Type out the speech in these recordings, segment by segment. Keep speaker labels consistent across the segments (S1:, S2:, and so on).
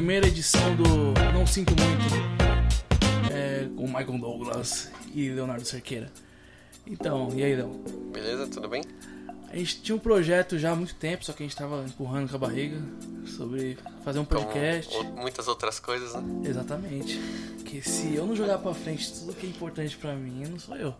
S1: primeira edição do Não Sinto Muito, é, com Michael Douglas e Leonardo Cerqueira. Então, e aí, Léo?
S2: Beleza, tudo bem?
S1: A gente tinha um projeto já há muito tempo, só que a gente tava empurrando com a barriga sobre fazer um podcast.
S2: Como muitas outras coisas, né?
S1: Exatamente. Que se eu não jogar pra frente tudo que é importante pra mim, não sou eu.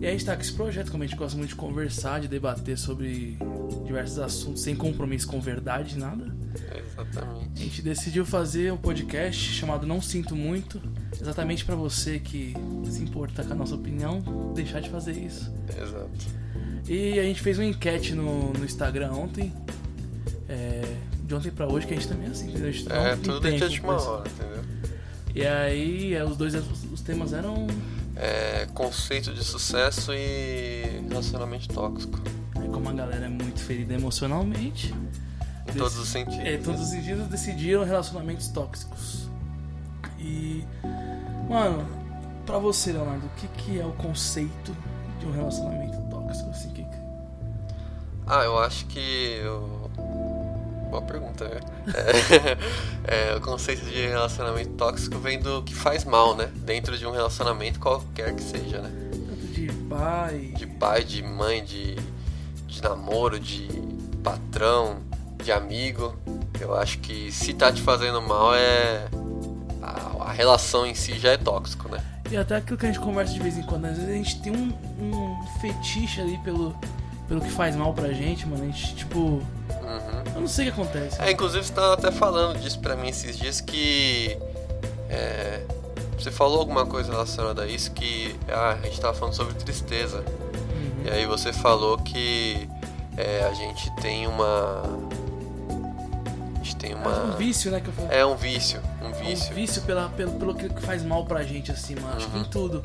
S1: E aí a gente tá com esse projeto, como a gente gosta muito de conversar, de debater sobre diversos assuntos sem compromisso com verdade, nada.
S2: Exatamente.
S1: A gente decidiu fazer um podcast chamado Não Sinto Muito, exatamente pra você que se importa com a nossa opinião, deixar de fazer isso.
S2: Exato.
S1: E a gente fez uma enquete no, no Instagram ontem. é, de ontem pra hoje, que a gente também é assim, entendeu? A gente
S2: É,
S1: não
S2: tudo de última hora, entendeu?
S1: E aí, é, os dois os temas eram
S2: É, conceito de sucesso e relacionamento tóxico.
S1: é, como a galera é muito ferida emocionalmente.
S2: Em
S1: Desse-
S2: todos os sentidos.
S1: É, todos os indivíduos decidiram relacionamentos tóxicos. E, mano, pra você, Leonardo, o que, que é o conceito de um relacionamento tóxico? Assim, que-
S2: Ah, eu acho que. eu- Boa pergunta, né? É, é, o conceito de relacionamento tóxico vem do que faz mal, né? Dentro de um relacionamento qualquer que seja, né?
S1: tanto de pai,
S2: De pai, de mãe, de, de namoro, de patrão, de amigo. Eu acho que se tá te fazendo mal é. A, a relação em si já é tóxico, né?
S1: E até aquilo que a gente conversa de vez em quando, às vezes a gente tem um, um fetiche ali pelo, pelo que faz mal pra gente, mano. A gente, tipo.
S2: Uhum.
S1: Eu não sei o que acontece.
S2: É, inclusive você tava até falando disso pra mim esses dias que. é, você falou alguma coisa relacionada a isso que. Ah, a gente tava falando sobre tristeza.
S1: Uhum.
S2: E aí você falou que é, a gente tem uma. A gente tem
S1: É
S2: uma.
S1: um vício, né? Que eu falo.
S2: É um vício. Um
S1: É
S2: vício.
S1: um vício pela, pelo, pelo que faz mal pra gente, assim, mano. Acho que
S2: Uhum.
S1: em tudo.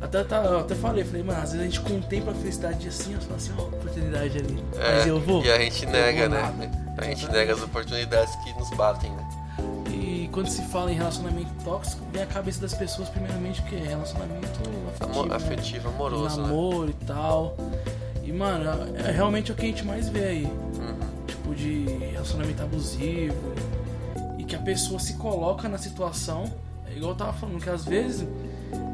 S1: Até, tá, eu até falei, falei, mano, às vezes a gente contempla a felicidade assim, ó, fala assim, ó, oportunidade ali.
S2: É,
S1: Mas eu vou.
S2: E a gente nega,
S1: vou
S2: né? A gente nega as oportunidades que nos batem, né?
S1: E quando se fala em relacionamento tóxico, vem a cabeça das pessoas, primeiramente, o que é relacionamento afetivo.
S2: Amo-
S1: né?
S2: afetivo, amoroso, né?
S1: namoro e tal. E, mano, é, é realmente o que a gente mais vê aí.
S2: Uhum.
S1: Tipo, de relacionamento abusivo. E que a pessoa se coloca na situação. É igual eu tava falando, que às vezes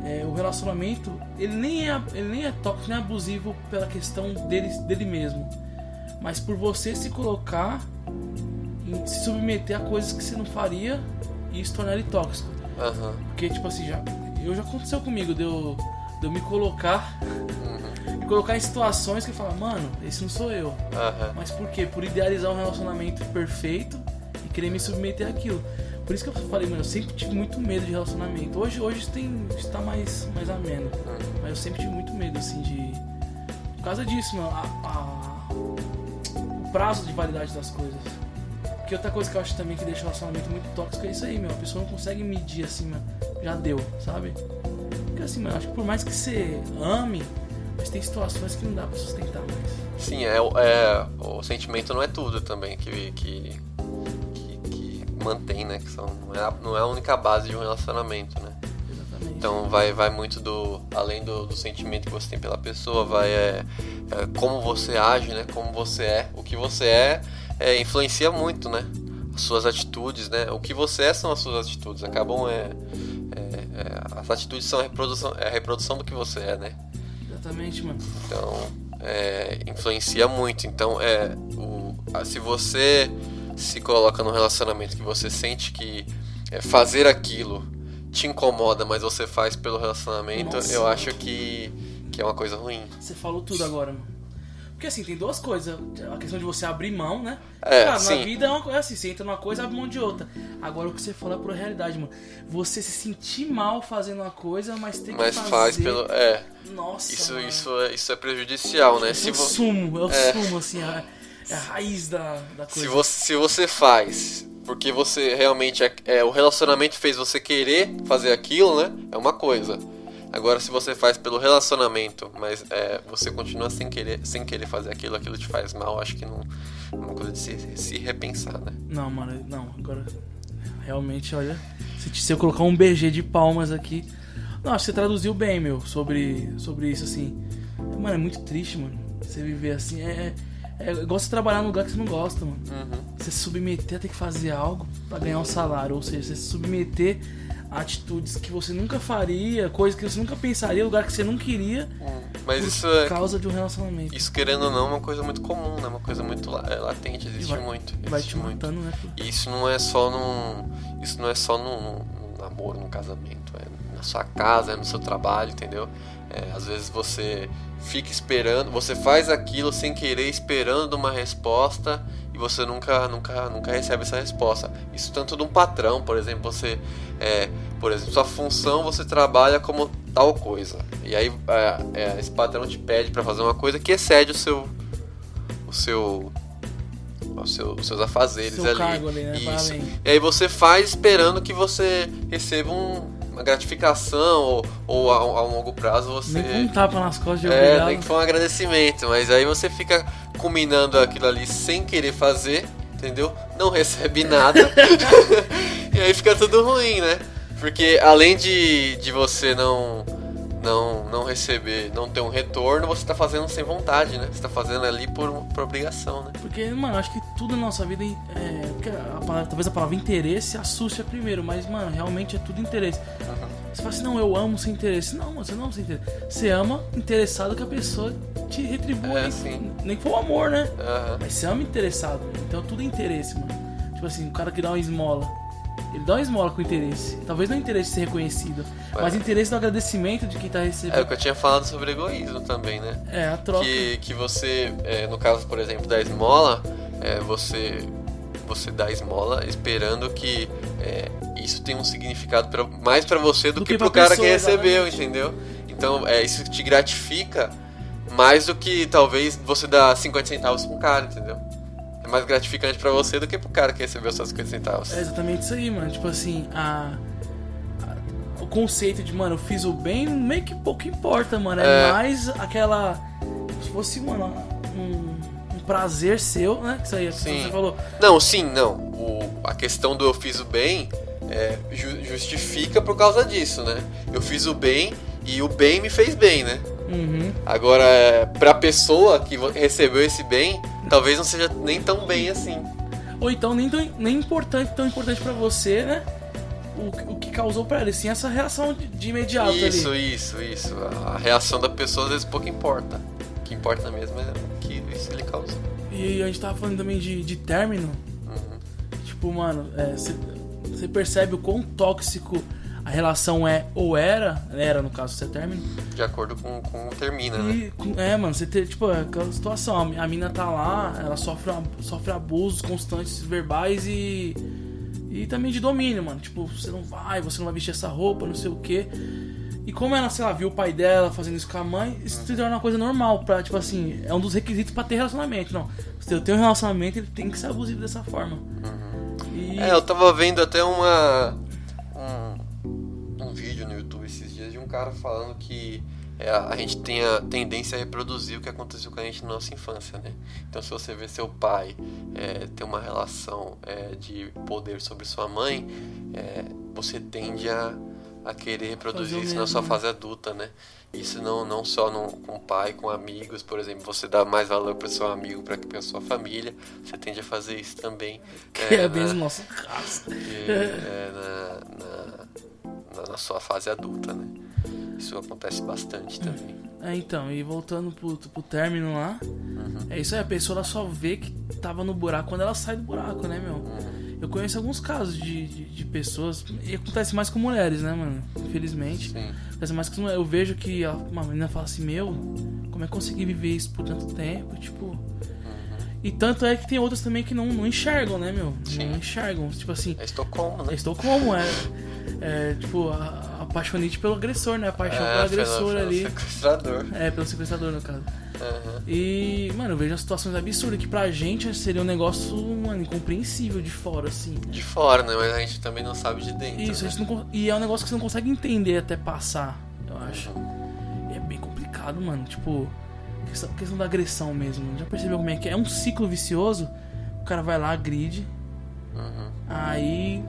S1: é, o relacionamento, ele nem, é, ele nem é tóxico, nem é abusivo pela questão dele, dele mesmo. Mas por você se colocar, em, se submeter a coisas que você não faria e isso tornar ele tóxico.
S2: Aham.
S1: Porque, tipo assim, já, eu já aconteceu comigo de eu, de eu me colocar
S2: Uhum.
S1: me colocar em situações que eu falo, mano, esse não sou eu.
S2: Aham.
S1: Mas por quê? Por idealizar um relacionamento perfeito e querer me submeter àquilo. Por isso que eu falei, mano, eu sempre tive muito medo de relacionamento. Hoje, hoje tem, está mais, mais ameno.
S2: Uhum.
S1: Mas eu sempre tive muito medo, assim, de. Por causa disso, mano, a- a- prazo de validade das coisas. Porque outra coisa que eu acho também que deixa o relacionamento muito tóxico é isso aí, meu. A pessoa não consegue medir assim, mano. Já deu, sabe? Porque assim, mano, acho que por mais que você ame, mas tem situações que não dá pra sustentar mais.
S2: Sim, é, o- é, o sentimento não é tudo também que, que, que, que mantém, né? Que são, não, é a, não é a única base de um relacionamento, né?
S1: Exatamente.
S2: Então vai, vai muito do. Além do, do sentimento que você tem pela pessoa, vai é, como você age, né? Como você é. O que você é, é, influencia muito, né? As suas atitudes, né? O que você é são as suas atitudes. Acabam é. é, é, as atitudes são a reprodução, é a reprodução do que você é, né?
S1: Exatamente, mano.
S2: Então, é, influencia muito. Então, é, o, se você se coloca num relacionamento que você sente que é, fazer aquilo te incomoda, mas você faz pelo relacionamento,
S1: Nossa.
S2: eu acho que, que é uma coisa ruim.
S1: Você falou tudo agora, mano. Porque assim, tem duas coisas. A questão de você abrir mão, né?
S2: É,
S1: Claro,
S2: sim.
S1: na vida é uma coisa assim, você entra numa coisa, abre mão de outra. Agora o que você falou é por realidade, mano. Você se sentir mal fazendo uma coisa, mas tem que
S2: Mas
S1: fazer.
S2: faz pelo. É,
S1: Nossa,
S2: isso,
S1: mano.
S2: isso, é- isso é prejudicial, né?
S1: É
S2: Se,
S1: o
S2: vo-
S1: sumo, é o
S2: É.
S1: sumo, assim, a, é a raiz da, da coisa.
S2: se, você, se você faz porque você realmente. É, é, o relacionamento fez você querer fazer aquilo, né? É uma coisa. Agora, se você faz pelo relacionamento, mas é, você continua sem querer, sem querer fazer aquilo, aquilo te faz mal, acho que não é uma coisa de se, se repensar, né?
S1: Não, mano, não, agora. Realmente, olha. Se, se eu colocar um BG de palmas aqui. Não, acho que você traduziu bem, meu, sobre, sobre isso, assim. Mano, é muito triste, mano. Você viver assim. É, é igual você trabalhar num lugar que você não gosta, mano.
S2: Uhum.
S1: você se submeter a ter que fazer algo pra ganhar um salário. Ou seja, você se submeter atitudes que você nunca faria, coisas que você nunca pensaria, lugar que você não queria.
S2: Mas
S1: por
S2: isso é.
S1: causa de um relacionamento.
S2: Isso, querendo ou não, é uma coisa muito comum, né? Uma coisa muito é, latente, existe
S1: vai-
S2: muito.
S1: Vai
S2: existe
S1: te
S2: muito.
S1: matando, né?
S2: E isso não é só num. Isso não é só num, num namoro, num casamento. É na sua casa, é no seu trabalho, entendeu? É, às vezes você fica esperando, você faz aquilo sem querer, esperando uma resposta e você nunca, nunca, nunca recebe essa resposta. Isso tanto de um patrão, por exemplo, você, é, por exemplo, sua função você trabalha como tal coisa e aí é, é, esse patrão te pede para fazer uma coisa que excede o seu, o seu, o seu os seus afazeres
S1: Seu
S2: ali.
S1: cargo ali, né?
S2: Isso. E aí você faz esperando que você receba um- uma gratificação ou, ou a, a longo prazo você.
S1: Nem um tapa nas costas de
S2: É,
S1: obrigado.
S2: nem que foi um agradecimento, mas aí você fica combinando aquilo ali sem querer fazer, entendeu? Não recebe nada. e aí fica tudo ruim, né? Porque além de, de você não, não não receber, não ter um retorno, você tá fazendo sem vontade, né? Você tá fazendo ali por, por obrigação, né?
S1: Porque, mano, acho que tudo na nossa vida é. porque a palavra- talvez a palavra interesse assuste primeiro, mas, mano, realmente é tudo interesse. Você fala assim, não, eu amo sem interesse. Não, mano, você não ama sem interesse. Você ama interessado que a pessoa te retribua.
S2: É,
S1: nem, que for o amor, né?
S2: Aham.
S1: Mas você ama interessado. Então tudo é interesse, mano. Tipo assim, o cara que dá uma esmola. Ele dá uma esmola com interesse. Talvez não interesse de ser reconhecido, mas
S2: É.
S1: interesse do agradecimento de quem tá
S2: É o
S1: recebendo.
S2: que eu tinha falado sobre egoísmo também, né?
S1: É, a troca.
S2: que, que você, é, no caso, por exemplo, da esmola, é, você, você dá esmola esperando que é, isso tenha um significado pra, mais pra você do,
S1: Do
S2: que,
S1: que
S2: pro cara
S1: pessoa,
S2: que recebeu,
S1: exatamente.
S2: entendeu? Então, é, isso te gratifica mais do que talvez você dar 50 centavos pra um cara, entendeu? É mais gratificante pra você do que pro cara que recebeu seus 50 centavos.
S1: É exatamente isso aí, mano. Tipo assim, a, a- o conceito de, mano, eu fiz o bem, meio que pouco importa, mano. É,
S2: É.
S1: mais aquela. Se fosse, mano, um, um prazer seu, né? Que isso aí, que
S2: Sim.
S1: você falou.
S2: Não, sim, não. O, a questão do eu fiz o bem é, ju- justifica por causa disso, né? Eu fiz o bem e o bem me fez bem, né?
S1: Uhum.
S2: Agora, é, pra pessoa que recebeu esse bem, talvez não seja nem tão bem assim.
S1: Ou então nem, tão, nem importante, tão importante pra você, né? O, o que causou pra ele, sim, essa reação de, de imediato
S2: Isso,
S1: ali.
S2: isso, isso. A reação da pessoa às vezes pouco importa. O que importa mesmo é o que isso ele causou.
S1: E a gente tava falando também de, de término.
S2: Uhum.
S1: Tipo, mano, você percebe o quão tóxico a relação é ou era, era no caso, você término.
S2: De acordo com como termina, né?
S1: E, com- é, mano, você ter, tipo, é aquela situação, a mi- a mina tá lá, ela sofre, sofre abusos constantes verbais e. E também de domínio, mano. Tipo, você não vai, você não vai vestir essa roupa, não sei o quê. E como ela, sei lá, viu o pai dela fazendo isso com a mãe, isso se torna uma coisa normal pra, tipo assim, é um dos requisitos pra ter relacionamento. Não, se eu tenho um relacionamento, ele tem que ser abusivo dessa forma. E...
S2: É, eu tava vendo até uma. Cara falando que é, a gente tem a tendência a reproduzir o que aconteceu com a gente na nossa infância, né? Então, se você vê seu pai é, ter uma relação é, de poder sobre sua mãe, é, você tende a, a querer reproduzir isso na
S1: mesmo,
S2: sua
S1: né?
S2: fase adulta, né? Isso não, não só no, com o pai, com amigos, por exemplo, você dá mais valor para seu amigo para que para sua família, você tende a fazer isso também.
S1: Que é,
S2: né?
S1: bem o nosso caso.
S2: É, na, na, na- na sua fase adulta, né? Isso acontece bastante também.
S1: É, então, e voltando pro, pro término lá, é isso aí, a pessoa ela só vê que tava no buraco quando ela sai do buraco, né, meu? Eu conheço alguns casos de, de, de pessoas, e acontece mais com mulheres, né, mano? Infelizmente.
S2: Sim.
S1: Acontece mais com. Eu vejo que a- uma menina fala assim, meu, como é que eu consegui viver isso por tanto tempo? Tipo. E tanto é que tem outras também que não, não enxergam, né, meu?
S2: Sim.
S1: Não enxergam. Tipo assim,
S2: É Estocolmo, né?
S1: Estou como, é. É, tipo, a, apaixonite pelo agressor, né? A paixão pelo
S2: É,
S1: agressor
S2: pelo- pelo
S1: ali.
S2: sequestrador.
S1: É, pelo sequestrador, no caso.
S2: Aham.
S1: E, mano, eu vejo as situações absurdas que pra gente seria um negócio, mano, incompreensível de fora, assim.
S2: De fora, né? Mas a gente também não sabe de dentro.
S1: Isso, a
S2: né?
S1: gente não, e é um negócio que você não consegue entender até passar, eu acho.
S2: Uhum.
S1: E é bem complicado, mano. Tipo, questão, questão da agressão mesmo. Já percebeu como é que é? É um ciclo vicioso. O cara vai lá, agride,
S2: Uhum.
S1: Aí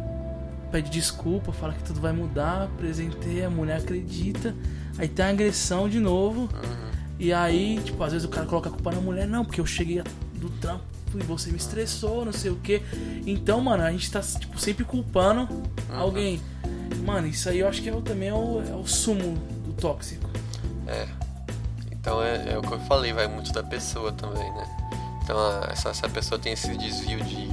S1: pede desculpa, fala que tudo vai mudar, presenteia, a mulher acredita, aí tem a agressão de novo,
S2: Uhum.
S1: e aí, tipo, às vezes o cara coloca a culpa na mulher, não, porque eu cheguei do trampo, e você me estressou, não sei o que. Então, mano, a gente tá tipo, sempre culpando
S2: Uhum.
S1: alguém. Mano, isso aí eu acho que é o- também é o, é o sumo do tóxico.
S2: É. Então é, é o que eu falei, vai muito da pessoa também, né? Então a- essa, essa pessoa tem esse desvio de,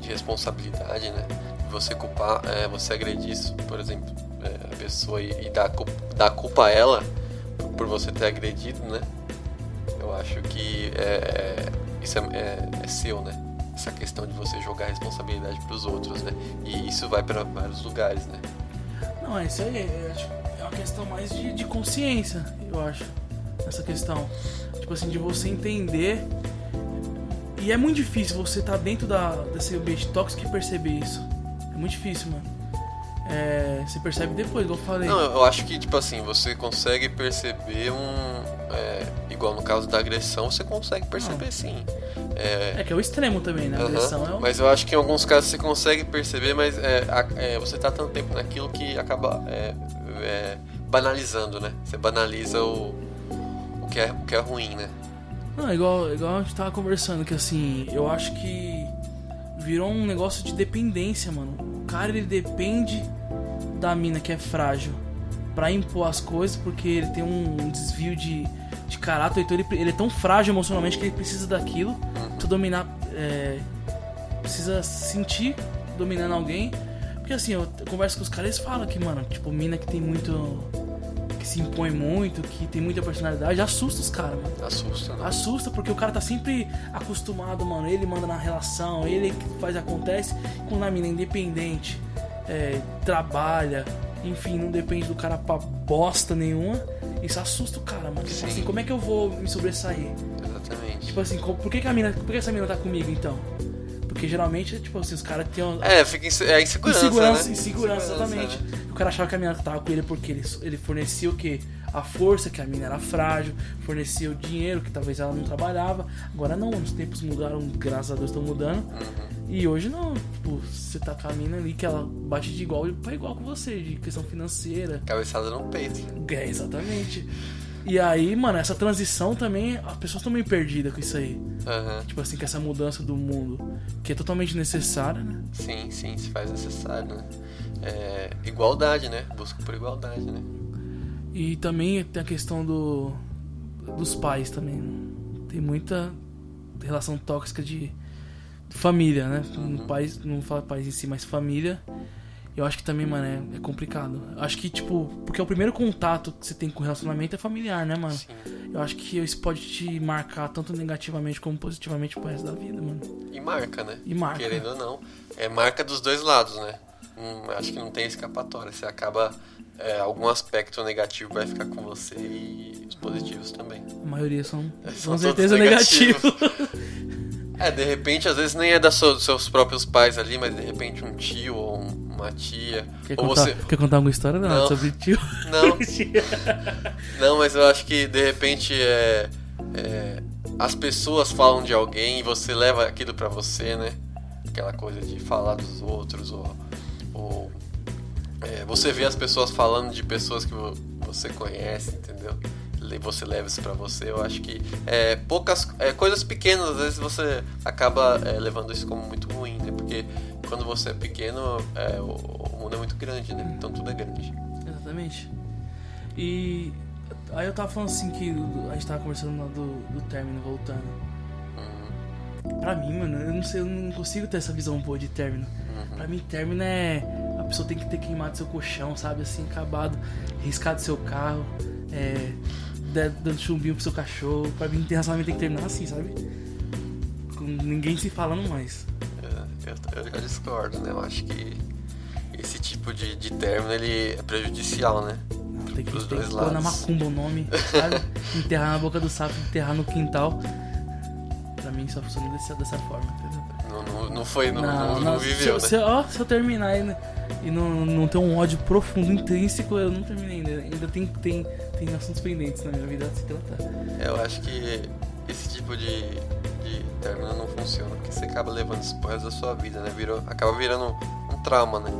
S2: de responsabilidade, né? Você culpar, é, você agredir, por exemplo, é, a pessoa e, e dar, dar culpa a ela por, você ter agredido, né? Eu acho que é, isso é, é, é seu, né? Essa questão de você jogar a responsabilidade pros outros, né? E isso vai para vários lugares, né?
S1: Não, é isso aí. É, é uma questão mais de, de consciência, eu acho. Essa questão. Tipo assim, de você entender. E é muito difícil você estar dentro da, desse ambiente tóxico e perceber isso. É muito difícil, mano. É, você percebe depois, igual eu falei.
S2: Não, eu acho que, tipo assim, você consegue perceber um. é, igual no caso da agressão, você consegue perceber sim. É,
S1: É que é o extremo também, né? A agressão é o.
S2: Mas eu acho que em alguns casos você consegue perceber, mas é, a- é, você tá tanto tempo naquilo que acaba é, banalizando, né? Você banaliza o, o, que é, o que é ruim, né?
S1: Não, igual, igual a gente tava conversando, que assim, eu acho que virou um negócio de dependência, mano. O cara ele depende da mina que é frágil pra impor as coisas, porque ele tem um desvio de, de caráter, então ele, ele é tão frágil emocionalmente que ele precisa daquilo, pra dominar. é, precisa sentir dominando alguém. Porque assim, eu converso com os caras, eles falam que, mano, tipo, mina que tem muito. Que se impõe muito, que tem muita personalidade, assusta os caras, mano.
S2: Assusta, né?
S1: Assusta porque o cara tá sempre acostumado, mano. Ele manda na relação, ele faz acontece. Quando a mina é independente, é, trabalha, enfim, não depende do cara pra bosta nenhuma. Isso assusta o cara, mano. Tipo
S2: Sim.
S1: assim, como é que eu vou me sobressair?
S2: Exatamente.
S1: Tipo assim, por que, que a mina. Por que essa mina tá comigo então? Porque geralmente, tipo assim, os caras têm uma.
S2: É, fica inse- é insegurança,
S1: Insegurança,
S2: né?
S1: insegurança, exatamente.
S2: né?
S1: O cara achava que a mina tava com ele porque ele, ele fornecia o quê? A força, que a mina era frágil, fornecia o dinheiro, que talvez ela não trabalhava. Agora não, os tempos mudaram, graças a Deus estão mudando.
S2: Uhum.
S1: E hoje não, tipo, você tá com a mina ali que ela bate de igual pra igual com você, de questão financeira.
S2: Cabeçada no peito.
S1: É, exatamente. E aí, mano, essa transição também, as pessoas estão meio perdidas com isso aí.
S2: Aham.
S1: Tipo assim, com essa mudança do mundo, que é totalmente necessária, né?
S2: Sim, sim, se faz necessário, né? É, igualdade, né? Busca por igualdade, né?
S1: E também tem a questão do dos pais também. né? Tem muita relação tóxica de, família, né?
S2: Uhum.
S1: Pais, não fala pais em si, mas família. Eu acho que também, mano, é, é complicado. Acho que, tipo, porque o primeiro contato que você tem com o relacionamento é familiar, né, mano?
S2: Sim.
S1: Eu acho que isso pode te marcar tanto negativamente como positivamente pro resto da vida, mano.
S2: E marca, né?
S1: E marca.
S2: Querendo ou não. É marca dos dois lados, né? Hum, acho que não tem escapatória. Você acaba. é, algum aspecto negativo vai ficar com você e os positivos também.
S1: A maioria são,
S2: São
S1: com certeza
S2: negativos.
S1: negativos.
S2: É, de repente, às vezes nem é da sua- dos seus próprios pais ali, mas de repente um tio ou um- uma tia.
S1: Quer contar,
S2: você.
S1: quer contar alguma história não,
S2: Não.
S1: sobre tio?
S2: Não, Não, mas eu acho que de repente é, é, as pessoas falam de alguém e você leva aquilo pra você, né? Aquela coisa de falar dos outros ou, ou, é, você vê as pessoas falando de pessoas que vo- você conhece, entendeu? E você leva isso pra você. Eu acho que é, poucas é, coisas pequenas às vezes você acaba é, levando isso como muito ruim, né? Porque quando você é pequeno é, o, o mundo é muito grande, né? Então tudo é grande.
S1: Exatamente. E aí eu tava falando assim que a gente tava conversando lá do, do término voltando.
S2: Uhum,
S1: Pra mim, mano, eu não sei, eu não consigo ter essa visão boa de término.
S2: Uhum.
S1: Pra mim, término é. A pessoa tem que ter queimado seu colchão, sabe? Assim, acabado, riscado seu carro, é. da- Dando chumbinho pro seu cachorro. Pra mim, ter relacionamento tem que terminar assim, sabe? Com ninguém se falando mais.
S2: É, Eu, eu já discordo, né? Eu acho que esse tipo de, de término ele é prejudicial, né?
S1: Não, tem que,
S2: Pros
S1: tem que
S2: dois
S1: pôr na macumba o nome, sabe? enterrar na boca do sapo, enterrar no quintal. Pra mim só funciona dessa, dessa forma, entendeu?
S2: Não, não, não foi, não, não, não
S1: se,
S2: viveu,
S1: eu-
S2: né?
S1: se, eu- ó, se eu terminar e, e não, não ter um ódio profundo, intrínseco, eu não terminei ainda. Ainda tem, tem, tem assuntos pendentes na minha vida a se tratar.
S2: Eu acho que esse tipo de, de término não funciona, porque você acaba levando resto da sua vida, né? Virou, acaba virando um trauma, né?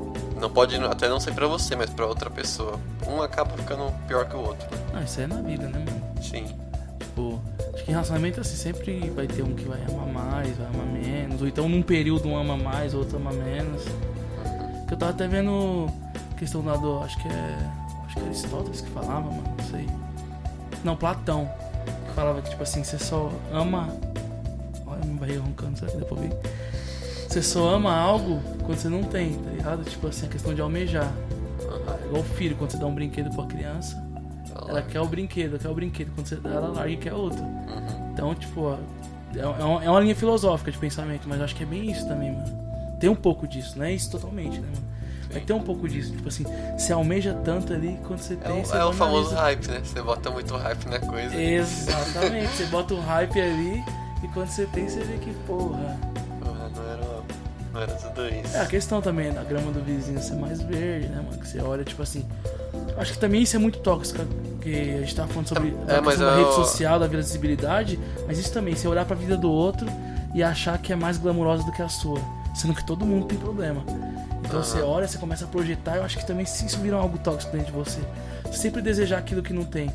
S2: Não pode até não ser pra você, mas pra outra pessoa. Um acaba ficando pior que o outro, né?
S1: Não, isso aí é na vida, né, mano?
S2: Sim.
S1: Em relacionamento assim sempre vai ter um que vai amar mais, vai amar menos. Ou então num período um ama mais, outro ama menos. Eu tava até vendo questão lá do. Acho que é. Acho que é Aristóteles que falava, mano, não sei. Não, Platão. Que falava que tipo assim, você só ama. Olha meu barriga roncando, será que dá pra ouvir? Você só ama algo quando você não tem, tá ligado? Tipo assim, a questão de almejar. É igual o filho, quando você dá um brinquedo pra criança, ela quer o brinquedo, ela quer o brinquedo. Quando você dá, ela larga e quer outro.
S2: Uhum.
S1: Então, tipo, ó, é, é uma, é uma linha filosófica de pensamento, mas eu acho que é bem isso também, mano. Tem um pouco disso, não é isso totalmente, né, mano? Vai ter um pouco disso, tipo assim, você almeja tanto ali quando você
S2: É
S1: tem.
S2: o,
S1: você
S2: é o famoso hype, né? Você bota muito hype na coisa.
S1: Exatamente, você bota o hype ali e quando você tem, você vê que, porra.
S2: Era tudo isso.
S1: É a questão também da grama do vizinho ser mais verde, né, mano? Que você olha, tipo assim. Acho que também isso é muito tóxico, porque a gente tava falando sobre
S2: É,
S1: a
S2: mas
S1: da
S2: é
S1: rede
S2: o-
S1: social, da visibilidade, mas isso também, você olhar pra vida do outro e achar que é mais glamurosa do que a sua, sendo que todo mundo tem problema. Então você
S2: Aham.
S1: olha, você começa a projetar, eu acho que também se isso vira algo tóxico dentro de você. Sempre desejar aquilo que não tem.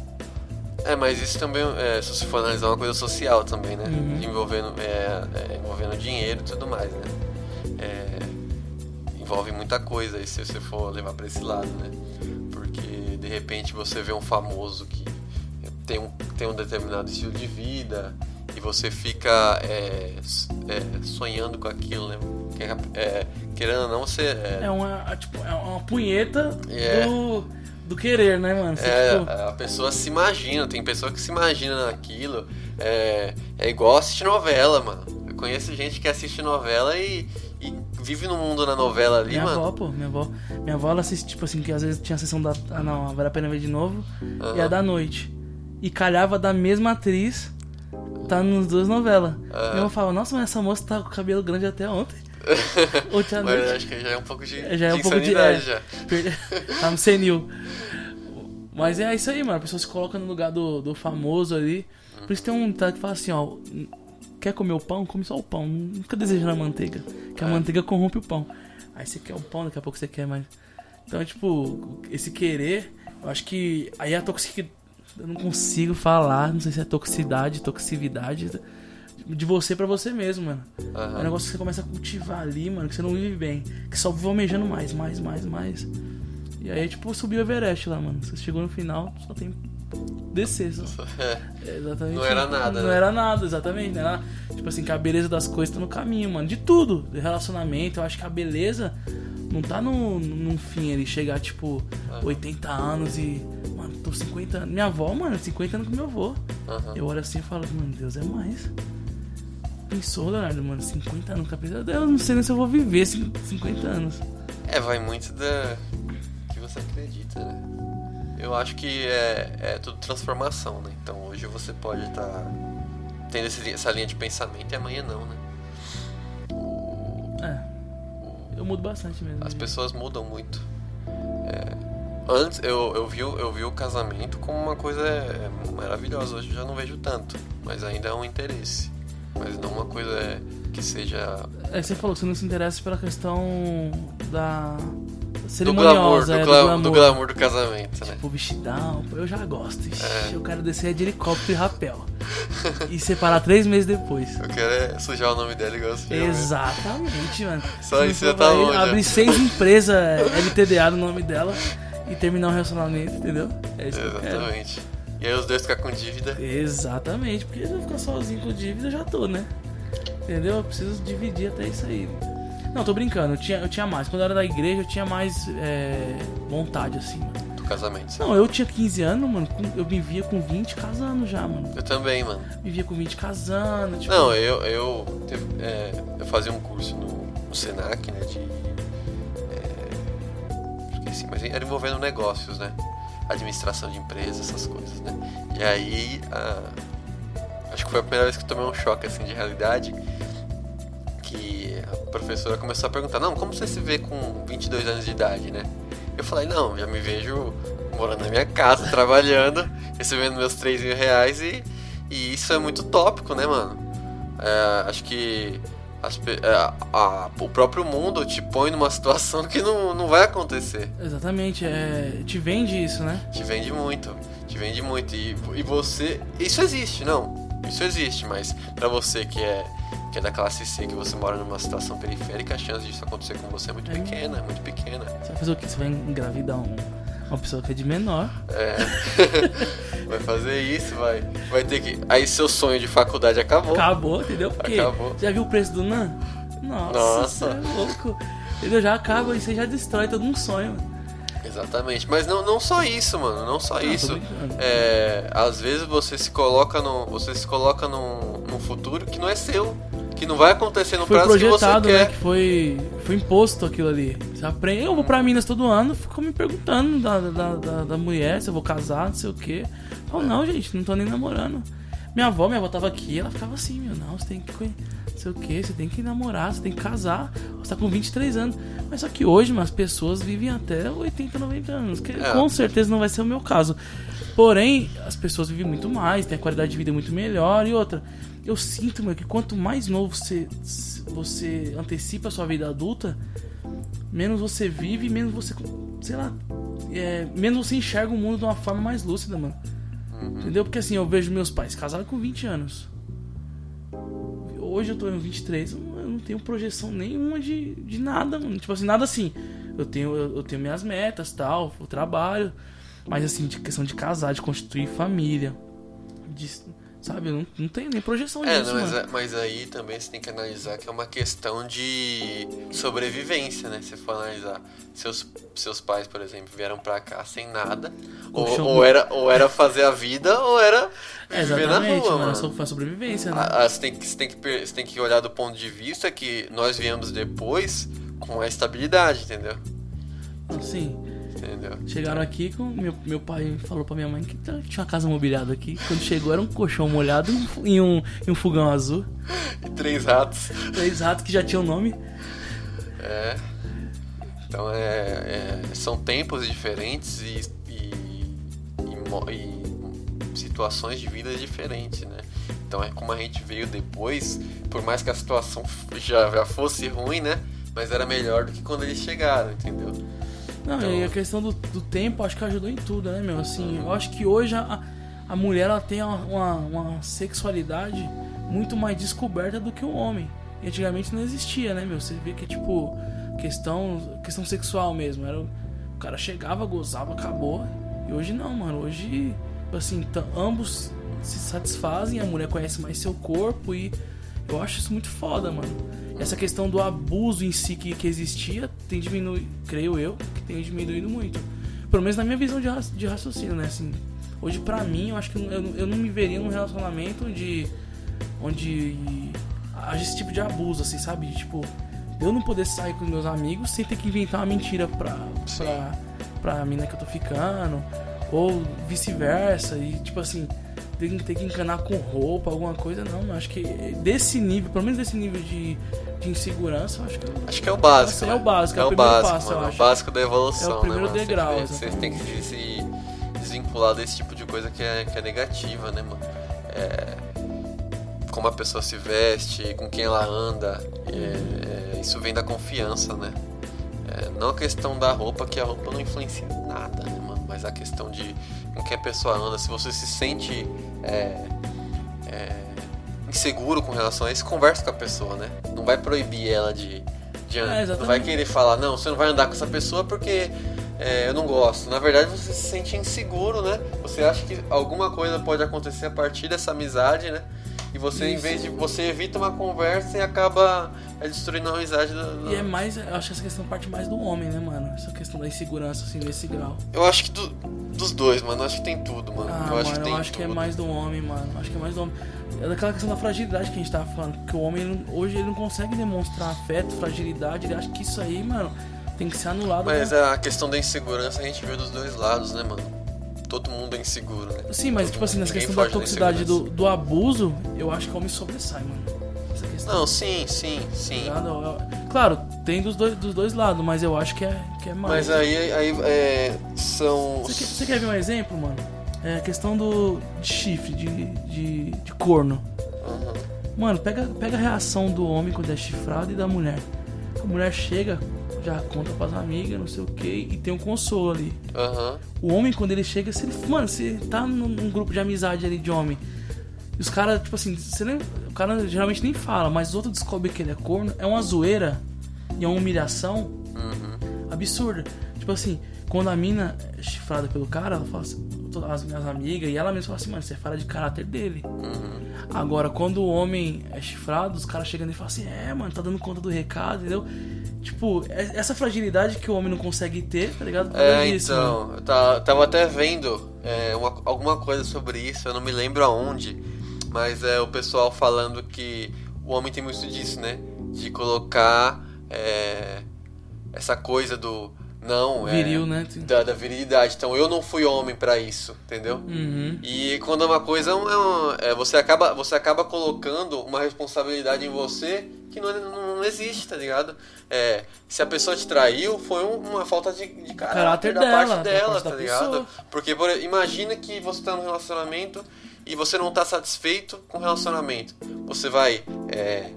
S2: É, mas isso também, é, se você for analisar, é uma coisa social também, né?
S1: Uhum.
S2: Envolvendo, é, é, envolvendo dinheiro e tudo mais, né? É, envolve muita coisa aí se você for levar pra esse lado, né? Porque de repente você vê um famoso que tem um, tem um determinado estilo de vida e você fica é, é, sonhando com aquilo, né? É- querendo ou não, você. É,
S1: É uma, é, tipo, é uma punheta do, do querer, né, mano? Você,
S2: É,
S1: tipo,
S2: a pessoa se imagina, tem pessoa que se imagina naquilo. É, é igual assistir novela, mano. Eu conheço gente que assiste novela e vive no mundo da novela ali,
S1: Minha
S2: mano.
S1: avó, pô, minha avó. Minha avó, ela assiste, tipo assim, que às vezes tinha a sessão da. Ah, não, vale a pena ver de novo.
S2: Aham.
S1: E a da noite. E calhava da mesma atriz, tá nas duas novelas.
S2: Aham.
S1: Minha avó fala, nossa, mas essa moça tá com o cabelo grande até ontem. Ontem à
S2: Mas
S1: noite.
S2: acho que já é um pouco de,
S1: Já é
S2: de
S1: um pouco de- é.
S2: já.
S1: Tá no senil. Mas é isso aí, mano. A pessoa se coloca no lugar do, do famoso ali. Por isso tem um ditado que fala assim, ó. Quer comer o pão? Come só o pão. Não fica desejando a manteiga. Que a
S2: É.
S1: manteiga corrompe o pão. Aí você quer o pão, daqui a pouco você quer mais. Então, tipo, esse querer, eu acho que. Aí a toxicidade. Eu não consigo falar, não sei se é toxicidade, toxicidade. De você pra você mesmo, mano. É um negócio que você começa a cultivar ali, mano, que você não vive bem. Que só vive almejando mais, mais, mais, mais. E aí, tipo, subiu o Everest lá, mano. Você chegou no final, só tem descer. Só.
S2: É,
S1: É, exatamente.
S2: Não era nada,
S1: Não
S2: né?
S1: era nada, exatamente. Não era, tipo assim, que a beleza das coisas tá no caminho, mano. De tudo. De relacionamento. Eu acho que a beleza não tá no, num fim ali. Chegar, tipo,
S2: Aham.
S1: 80 anos e. Mano, tô 50 anos. Minha avó, mano, 50 anos com meu avô.
S2: aham.
S1: Eu olho assim e falo, mano, Deus é mais. Pensou, Leonardo, mano, 50 anos, cabeça dela, não sei nem se eu vou viver cin- 50 anos.
S2: É, vai muito da que você acredita, né? Eu acho que é, é tudo transformação, né? Então hoje você pode estar tendo esse- essa linha de pensamento e amanhã não, né?
S1: É, eu mudo bastante mesmo.
S2: As pessoas mudam muito. É, antes eu, eu, vi, o- eu vi o casamento como uma coisa é, maravilhosa, hoje eu já não vejo tanto, mas ainda é um interesse. Mas não uma coisa que seja
S1: É, você falou que você não se interessa pela questão da
S2: do glamour, do,
S1: é, do glamour.
S2: do glamour do casamento, né?
S1: Tipo, pô, eu já gosto. Ixi,
S2: É.
S1: Eu quero descer de helicóptero e rapel. e separar três meses depois.
S2: Eu quero é sujar o nome dela igual filme.
S1: Exatamente, mano.
S2: Só
S1: não
S2: isso já tá já.
S1: Abrir seis empresas LTDA no nome dela e terminar um relacionamento, entendeu? É isso que eu quero.
S2: Exatamente. E aí os dois ficam com dívida.
S1: Exatamente, porque se eu ficar sozinho com dívida, eu já tô, né? Entendeu? Eu preciso dividir até isso aí. Não, tô brincando, eu tinha, eu tinha mais. Quando eu era da igreja, eu tinha mais é, vontade, assim, mano.
S2: do casamento. sabe?
S1: Não, eu tinha 15 anos, mano, com- eu me via com 20 casando já, mano.
S2: Eu também, mano.
S1: Me via com 20 casando, tipo...
S2: Não, eu, eu, teve- é, eu fazia um curso no, no Senac, né, de... É, esqueci, mas era envolvendo negócios, né? Administração de empresas, essas coisas, né? E aí, a- acho que foi a primeira vez que eu tomei um choque, assim, de realidade, professora começou a perguntar, não, como você se vê com 22 anos de idade, né? Eu falei, não, já me vejo morando na minha casa, trabalhando, recebendo meus 3 mil reais e, e isso é muito tópico, né, mano? É, acho que as é, a- a- o próprio mundo te põe numa situação que não, não vai acontecer.
S1: Exatamente, é... Te vende isso, né?
S2: Te vende muito, te vende muito. E, e você. Isso existe, não. Isso existe, mas pra você que é, que é da classe C, que você mora numa situação periférica, a chance disso acontecer com você é muito
S1: É.
S2: pequena, é muito pequena.
S1: Você vai fazer o quê? Você vai engravidar um- uma pessoa que é de menor.
S2: É. vai fazer isso, vai. Vai ter que. Aí seu sonho de faculdade acabou.
S1: Acabou, entendeu? Porque
S2: Acabou.
S1: já viu o preço do NAN? Nossa,
S2: Nossa.
S1: você é louco. Entendeu? Já acaba e você já destrói todo um sonho.
S2: Exatamente. Mas não, não só isso, mano. Não só isso. É, às vezes você se coloca no. Você se coloca num, num futuro que não é seu. Que não vai acontecer no
S1: Foi
S2: prazo que você
S1: projetado, né?
S2: quer.
S1: Que foi, foi imposto aquilo ali. Você aprende. Eu vou pra Minas todo ano, ficou me perguntando da, da, da, da mulher se eu vou casar, não sei o quê. Eu falo, não, gente, não tô nem namorando. Minha avó, minha avó tava aqui, ela ficava assim, meu, não, você tem que conhe- não sei o quê, você tem que namorar, você tem que casar. Você tá com 23 anos. Mas só que hoje, as pessoas vivem até 80, 90 anos. Que
S2: É.
S1: com certeza não vai ser o meu caso. Porém, as pessoas vivem muito mais, têm a qualidade de vida muito melhor. E outra, eu sinto, meu, que quanto mais novo você, você antecipa a sua vida adulta, menos você vive, menos você, sei lá, é, menos você enxerga o mundo de uma forma mais lúcida, mano. Entendeu? Porque assim, eu vejo meus pais casados com 20 anos. Hoje eu tô em 23, eu não- tenho projeção nenhuma de, de nada, mano. Tipo assim, nada assim. Eu tenho, eu, tenho minhas metas, tal, o trabalho. Mas assim, de questão de casar, de constituir família. De, sabe, não, não tenho nem projeção
S2: É,
S1: disso,
S2: não, mas,
S1: mano.
S2: mas aí também você tem que analisar que é uma questão de sobrevivência, né? Se for analisar. Seus, seus pais, por exemplo, vieram pra cá sem nada. Ou, ou era, ou era fazer a vida, ou era
S1: É,
S2: viver na rua,
S1: mano.
S2: mano.
S1: Sobrevivência, né?
S2: Ah, ah, você, tem que, você, tem que, você tem que olhar do ponto de vista que nós viemos depois com a estabilidade, entendeu?
S1: Assim,
S2: Entendeu?
S1: chegaram aqui com. Meu, meu pai falou pra minha mãe que tá- tinha uma casa mobiliada aqui. Quando chegou era um colchão molhado e um, e um fogão azul.
S2: E três ratos.
S1: Três ratos que já tinham nome.
S2: É. Então é, é- são tempos diferentes e, e, e e situações de vida diferentes, né? Então é como a gente veio depois, por mais que a situação já, já fosse ruim, né? Mas era melhor do que quando eles chegaram, entendeu?
S1: Não,
S2: Então-
S1: e a questão do, do tempo acho que ajudou em tudo, né, meu? Assim, eu acho que hoje a, a mulher ela tem uma, uma, uma sexualidade muito mais descoberta do que o homem. E antigamente não existia, né, meu? Você vê que, tipo, questão, questão sexual mesmo. Era, o cara chegava, gozava, acabou. E hoje não, mano. Hoje, assim, ambos se satisfazem, a mulher conhece mais seu corpo e eu acho isso muito foda, mano. Essa questão do abuso em si que, que existia tem diminuído, creio eu, que tem diminuído muito. Pelo menos na minha visão de, de raciocínio, né? Assim, hoje pra mim, eu acho que eu, não- eu não me veria num relacionamento onde, onde haja esse tipo de abuso, assim, sabe? Tipo, eu não poder sair com meus amigos sem ter que inventar uma mentira pra, pra, pra mina que eu tô ficando, ou vice-versa, e tipo assim, que- ter que encanar com roupa, alguma coisa, não. Acho que desse nível, pelo menos desse nível de, de insegurança, eu acho que eu-
S2: Acho que é o básico.
S1: Esse é
S2: né?
S1: o básico, é
S2: é
S1: o
S2: o básico,
S1: passo,
S2: mano,
S1: acho.
S2: o básico da evolução.
S1: É o primeiro
S2: né,
S1: degrau,
S2: Você, você tem que se desvincular desse tipo de coisa que é, que é negativa, né, mano? É, como a pessoa se veste, com quem ela anda, é, é, isso vem da confiança, né? É, não a questão da roupa, que a roupa não influencia nada, né, mano? Mas a questão de com quem a pessoa anda, se você se sente é, é, inseguro com relação a isso, conversa com a pessoa, né? Não vai proibir ela de, de andar.
S1: É,
S2: não vai querer falar, não, você não vai andar com essa pessoa porque é, eu não gosto. Na verdade, você se sente inseguro, né? Você acha que alguma coisa pode acontecer a partir dessa amizade, né? E você, em
S1: Isso.
S2: vez de. Você evita uma conversa e acaba é, destruindo a amizade. Do, do-
S1: E é mais, eu acho que essa questão parte mais do homem, né, mano? Essa questão da insegurança, assim, nesse grau.
S2: Eu acho que do- dos dois, mano. Acho que tem tudo, mano.
S1: Ah,
S2: eu acho
S1: mano,
S2: que tem
S1: eu acho que é mais do homem, mano. Acho que é mais do homem. É daquela questão da fragilidade que a gente tava falando. Porque o homem, ele não- hoje, ele não consegue demonstrar afeto, fragilidade. Ele acha que isso aí, mano, tem que ser anulado.
S2: Mas
S1: né?
S2: a questão da insegurança a gente vê dos dois lados, né, mano? Todo mundo é inseguro, né?
S1: Sim, mas,
S2: Todo
S1: tipo assim, nessa
S2: ninguém
S1: questão da toxicidade do, do abuso, eu acho que o homem sobressai, mano. Essa questão.
S2: Não, sim, sim, sim.
S1: Ligado? Claro, tem dos dois, dos dois lados, mas eu acho que é, que é mais.
S2: Mas aí, aí é, são.
S1: Você quer, você quer ver um exemplo, mano? É a questão do de chifre, de, de, de corno.
S2: Aham.
S1: Mano, pega, pega a reação do homem quando é chifrado e da mulher. A mulher chega, já conta pras amigas, não sei o que, e tem um consolo ali.
S2: Aham.
S1: O homem, quando ele chega, se ele. Mano, você tá num, num grupo de amizade ali de homem. E os caras, tipo assim, você nem, o cara geralmente nem fala, mas os outros descobrem que ele é corno. É uma zoeira e é uma humilhação
S2: Uhum.
S1: absurda. Tipo assim, quando a mina é chifrada pelo cara, ela fala assim, as minhas amigas, e ela mesma fala assim, mano, você fala de caráter dele.
S2: Uhum.
S1: Agora, quando o homem é chifrado, os caras chegam e falam assim, é, mano, tá dando conta do recado, entendeu? Tipo, é- essa fragilidade que o homem não consegue ter, tá ligado? Por
S2: É,
S1: mano.
S2: então, eu ta- tava até vendo é, uma- alguma coisa sobre isso, eu não me lembro aonde, mas é o pessoal falando que o homem tem muito disso, né? De colocar é, essa coisa do não, é,
S1: Viril, né?
S2: da, da virilidade. Então eu não fui homem pra isso, entendeu?
S1: Uhum.
S2: E quando é uma coisa, é um- é, você, acaba, você acaba colocando uma responsabilidade em você que não, não existe, tá ligado? É, se a pessoa te traiu, foi um- uma falta de, de caráter,
S1: Caráter
S2: da
S1: dela,
S2: parte
S1: da
S2: dela,
S1: parte
S2: tá
S1: da
S2: ligado?
S1: pessoa.
S2: Porque por, imagina que você tá num relacionamento e você não tá satisfeito com o relacionamento. Você vai é,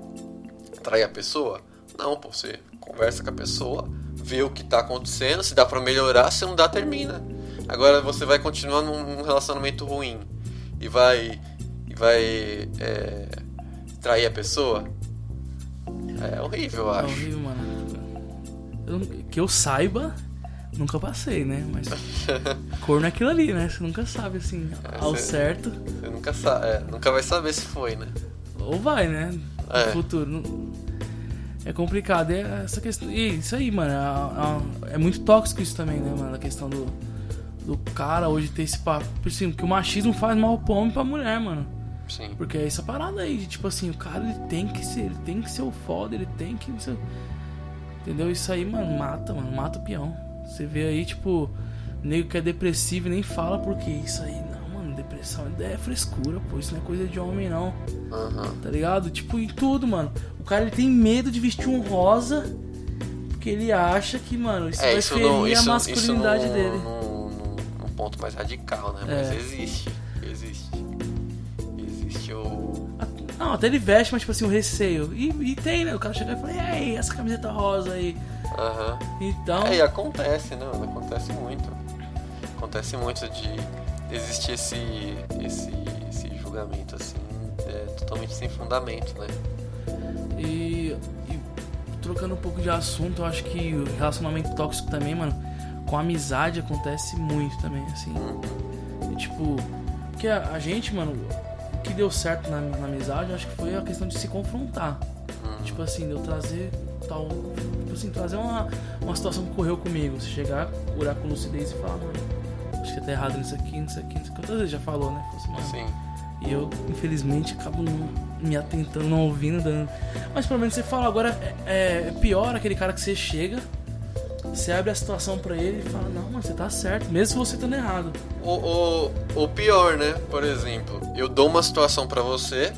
S2: trair a pessoa? Não, pô, você conversa com a pessoa, vê o que tá acontecendo, se dá pra melhorar, se não dá, termina. Agora você vai continuar num relacionamento ruim e vai e vai é, trair a pessoa? É horrível, eu
S1: É
S2: acho.
S1: horrível, mano. Eu que eu saiba, nunca passei, né? Mas corno é aquilo ali, né? Você nunca sabe, assim, ao
S2: você-
S1: certo.
S2: Você nunca, sa é, nunca vai saber se foi, né?
S1: Ou vai, né? No
S2: É.
S1: futuro. É complicado. É essa questão. E isso aí, mano. É, é- é muito tóxico isso também, né, mano? A questão do, do cara hoje ter esse papo. Assim, porque o machismo faz mal pro homem e pra mulher, mano.
S2: Sim.
S1: Porque é essa parada aí de tipo assim, o cara ele tem que ser, ele tem que ser o foda, ele tem que ser. Entendeu? Isso aí, mano, mata, mano, mata o peão. Você vê aí, tipo, nego que é depressivo e nem fala porque isso aí, não, mano, depressão é frescura, pô, isso não é coisa de homem não,
S2: Aham.
S1: tá ligado? Tipo, em tudo, mano. O cara ele tem medo de vestir um rosa porque ele acha que, mano, isso
S2: É,
S1: vai
S2: isso
S1: ferir
S2: não,
S1: a
S2: isso,
S1: masculinidade
S2: isso não,
S1: dele.
S2: Num, ponto mais radical, né? Mas
S1: É.
S2: existe. Existe. Existe o.
S1: Não, até ele veste, mas tipo assim, um receio. E, e tem, né? O cara chega e fala, e aí, essa camiseta rosa aí.
S2: Aham.
S1: Então.
S2: É, e acontece, né? Acontece muito. Acontece muito de existir esse, esse, esse julgamento, assim, é, totalmente sem fundamento, né?
S1: E, e trocando um pouco de assunto, eu acho que o relacionamento tóxico também, mano, com amizade acontece muito também, assim.
S2: Uhum.
S1: E, tipo, porque a, a gente, mano, o que deu certo na, na amizade, eu acho que foi a questão de se confrontar.
S2: Uhum.
S1: Tipo assim, de eu trazer tal. Tipo assim, trazer uma, uma situação que ocorreu comigo. Você chegar, curar com lucidez e falar, mano, acho que tá errado nisso aqui, nisso aqui, nisso aqui. Outras vezes já falou, né? Falou assim,
S2: Sim.
S1: e eu, infelizmente, acabo não me atentando, não ouvindo, dando. Mas pelo menos você fala, agora é, é pior aquele cara que você chega, você abre a situação pra ele e fala, não, mano, você tá certo, mesmo você estando errado.
S2: O, o, pior, né? Por exemplo, eu dou uma situação pra você,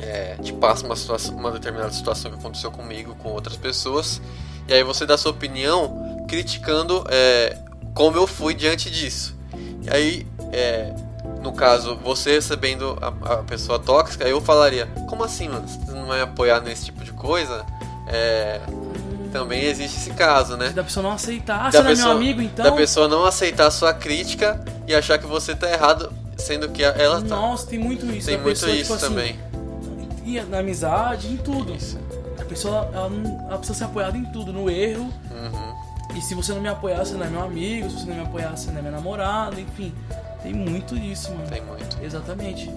S2: é, te passo uma, situação, uma determinada situação que aconteceu comigo, com outras pessoas, e aí você dá sua opinião criticando é, como eu fui diante disso. E aí, é, no caso, você recebendo a, a pessoa tóxica, eu falaria: Como assim, mano? Você não vai apoiar nesse tipo de coisa? É, também existe esse caso, né?
S1: Da pessoa não aceitar, ah,
S2: da
S1: você não é
S2: pessoa,
S1: meu amigo, então.
S2: da pessoa não aceitar a sua crítica e achar que você tá errado, sendo que ela tá.
S1: Nossa, tem muito isso.
S2: Tem muito
S1: pessoa,
S2: isso
S1: tipo
S2: também.
S1: Assim, e na amizade, em tudo.
S2: Isso.
S1: A pessoa ela, ela precisa ser apoiada em tudo, no erro.
S2: Uhum.
S1: E se você não me apoiar, você não é meu amigo. Se você não me apoiar, você não é minha namorada. Enfim, tem muito isso, mano.
S2: Tem muito.
S1: Exatamente.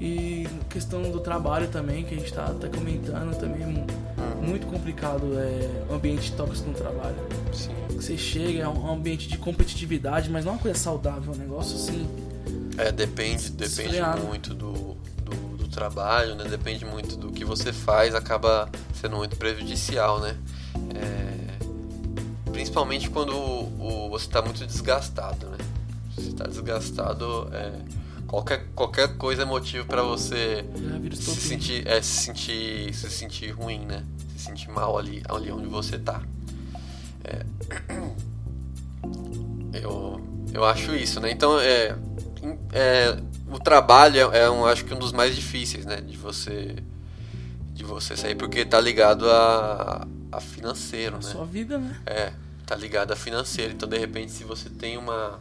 S1: E questão do trabalho também, que a gente tá até comentando também, é
S2: Uhum.
S1: muito complicado é o ambiente tóxico no trabalho.
S2: Sim.
S1: Você chega, é um ambiente de competitividade, mas não é uma coisa saudável, é um negócio assim.
S2: É, depende, depende muito do trabalho, né? Depende muito do que você faz, acaba sendo muito prejudicial, né? É, principalmente quando o, o- você está muito desgastado, né? Se está desgastado, é, qualquer, qualquer coisa é motivo para você
S1: vira
S2: se sentir, é, se sentir, se sentir ruim, né? Se sentir mal ali, ali onde você tá. É, eu, eu acho isso, né? Então, é, é, o trabalho é, é um, acho que um dos mais difíceis, né? De você, de você sair, porque tá ligado a, a financeiro, né?
S1: Sua vida, né?
S2: É, tá ligado a financeiro. Então, de repente, se você tem uma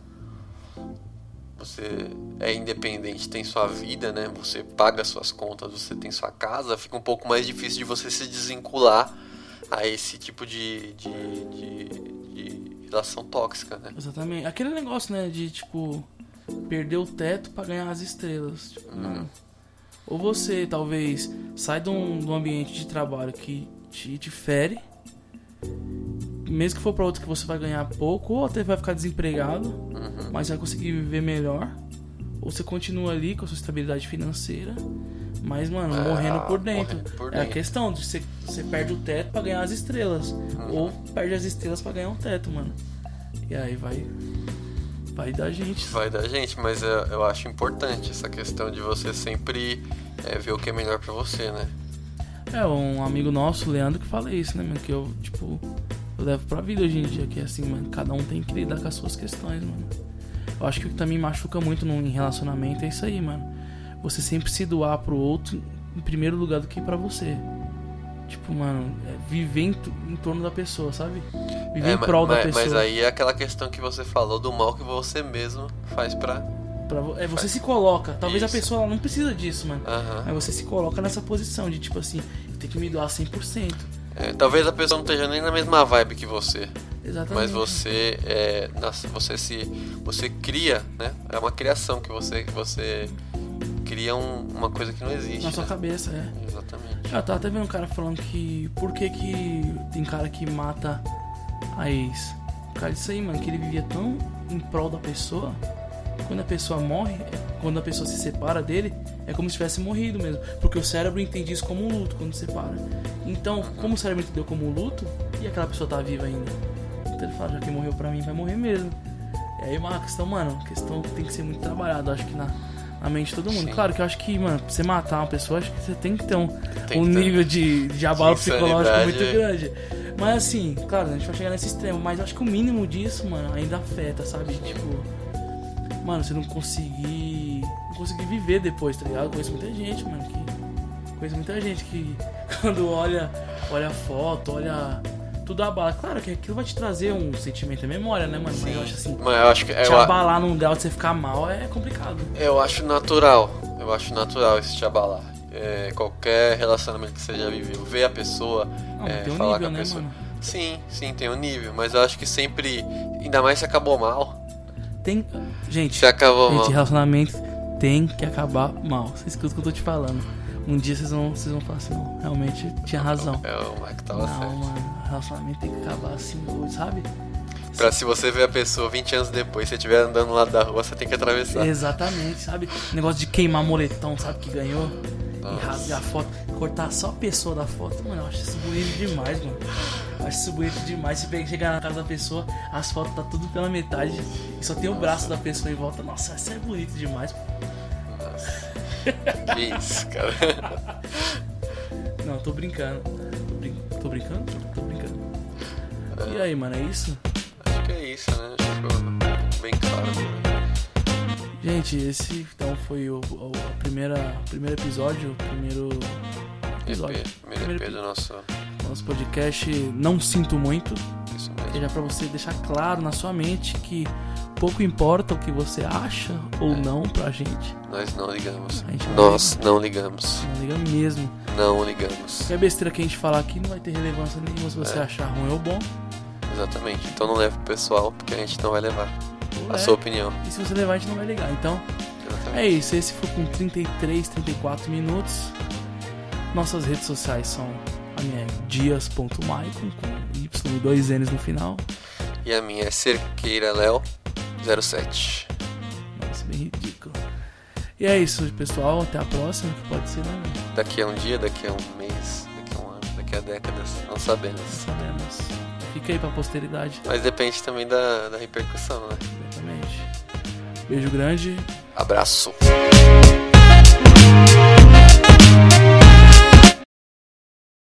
S2: você é independente, tem sua vida, né? Você paga suas contas, você tem sua casa, fica um pouco mais difícil de você se desvincular a esse tipo de, de, de, de relação tóxica, né?
S1: Exatamente. Aquele negócio, né, de tipo perder o teto para ganhar as estrelas. Tipo,
S2: Uhum.
S1: ou você talvez sai de um, de um ambiente de trabalho que te, te fere, mesmo que for para outro que você vai ganhar pouco, ou até vai ficar desempregado,
S2: Uhum.
S1: mas vai conseguir viver melhor. Ou você continua ali com a sua estabilidade financeira, mas, mano,
S2: Ah,
S1: morrendo por dentro.
S2: morrendo por
S1: É a
S2: dentro.
S1: questão de você, você perde o teto pra ganhar as estrelas.
S2: Uhum.
S1: Ou perde as estrelas pra ganhar um teto, mano. E aí vai. Vai dar gente.
S2: Vai da gente, mas eu, eu acho importante essa questão de você sempre é, ver o que é melhor pra você, né?
S1: É, um amigo nosso, o Leandro, que fala isso, né, mano? Que eu, tipo, eu levo pra vida hoje em dia, que é assim, mano, cada um tem que lidar com as suas questões, mano. Eu acho que o que também machuca muito num em relacionamento é isso aí, mano. Você sempre se doar pro outro em primeiro lugar do que pra você. Tipo, mano, é viver em, em torno da pessoa, sabe? Viver
S2: É,
S1: em prol da
S2: ma-
S1: pessoa.
S2: Mas aí é aquela questão que você falou do mal que você mesmo faz pra.
S1: Pra é, você se coloca. Talvez
S2: Isso.
S1: a pessoa não precisa disso, mano.
S2: Aham.
S1: Mas você se coloca nessa posição de tipo assim, eu tenho que me doar 100%.
S2: É, talvez a pessoa não esteja nem na mesma vibe que você,
S1: Exatamente.
S2: mas você é, você se você cria, né? É uma criação que você que você cria um- uma coisa que não existe.
S1: Na sua
S2: né?
S1: cabeça, é.
S2: Exatamente.
S1: Eu tava até vendo um cara falando que. Por que que tem cara que mata a ex? Por causa disso aí, mano, que ele vivia tão em prol da pessoa. Quando a pessoa morre, é- quando a pessoa se separa dele, é como se tivesse morrido mesmo. Porque o cérebro entende isso como um luto quando separa. Então, como o cérebro entendeu como um luto, e aquela pessoa tá viva ainda? Então ele fala, já que morreu pra mim, vai morrer mesmo. E aí uma questão, mano, questão que tem que ser muito trabalhada, acho que na, na mente de todo mundo.
S2: Sim.
S1: Claro que eu acho que, mano, pra você matar uma pessoa, acho que você tem que ter um,
S2: Tem
S1: um
S2: que ter-
S1: nível de, de abalo psicológico muito grande. Mas assim, claro, a gente vai chegar nesse extremo, mas eu acho que o mínimo disso, mano, ainda afeta, sabe? Tipo, mano, você não conseguir. Não conseguir viver depois, tá ligado? Eu conheço muita gente, mano, que. Conheço muita gente que quando olha, olha a foto, olha. Tudo abala. Claro que aquilo vai te trazer um sentimento, é memória, né, mano? Mas eu acho assim,
S2: Mas eu acho que
S1: te
S2: eu, a-
S1: abalar num grau de você ficar mal é complicado.
S2: eu acho natural. Eu acho natural isso te abalar. É, qualquer relacionamento que você já viveu, ver a pessoa,
S1: Não,
S2: é,
S1: tem um
S2: falar
S1: nível,
S2: com a
S1: né,
S2: pessoa.
S1: mano?
S2: Sim, sim, tem um nível, mas eu acho que sempre, ainda mais se acabou mal.
S1: Tem. Gente,
S2: Se acabou
S1: Gente,
S2: mal.
S1: relacionamento tem que acabar mal. Você escuta o que eu tô te falando. Um dia vocês vão, vocês vão falar assim, não, realmente tinha razão.
S2: É, o Mike tava
S1: Não,
S2: certo.
S1: mano, relacionamento tem que acabar assim, hoje, sabe?
S2: Pra se você ver a pessoa 20 anos depois, se você estiver andando lá da rua, você tem que atravessar.
S1: Exatamente, sabe? Negócio de queimar moletom, sabe? Que ganhou.
S2: Nossa.
S1: E rasgar a foto, cortar só a pessoa da foto. Mano, eu acho isso bonito demais, mano. Eu acho isso bonito demais. Se pega- chegar na casa da pessoa, as fotos tá tudo pela metade e só tem o braço da pessoa em volta. Nossa, isso é bonito demais.
S2: Que isso, cara.
S1: Não, tô brincando. Tô, brin- tô brincando? Tô brincando. E aí, mano, é isso?
S2: Acho que é isso, né? Acho que ficou bem claro. né?
S1: Gente, esse então foi o, o a primeira, primeiro episódio, o primeiro episódio.
S2: EP, primeiro EP do nosso.
S1: nosso podcast Não Sinto Muito.
S2: Isso
S1: Que é
S2: mesmo.
S1: já pra você deixar claro na sua mente que pouco importa o que você acha ou
S2: É.
S1: não pra gente.
S2: Nós não ligamos.
S1: Não
S2: Nós não ligamos.
S1: Não liga mesmo.
S2: Não ligamos.
S1: Qualquer besteira que a gente falar aqui não vai ter relevância nenhuma se você
S2: É.
S1: achar ruim ou bom.
S2: Exatamente. Então não leve pro pessoal, porque a gente não vai levar
S1: ou
S2: a
S1: é.
S2: sua opinião.
S1: E se você levar, a gente não vai ligar. Então,
S2: Exatamente.
S1: É isso, esse foi com 33, 34 minutos. Nossas redes sociais são a minha é dias.maicon com Y e dois N's no final.
S2: E a minha é Cerqueira Léo 07.
S1: Nossa, bem ridículo. E é isso, pessoal. Até a próxima, que pode ser, né?
S2: Daqui a um dia, daqui a um mês, daqui a um ano, daqui a décadas, não sabemos.
S1: Sabemos. Fica aí pra posteridade.
S2: Mas depende também da, da repercussão, né?
S1: Exatamente. Beijo grande.
S2: Abraço.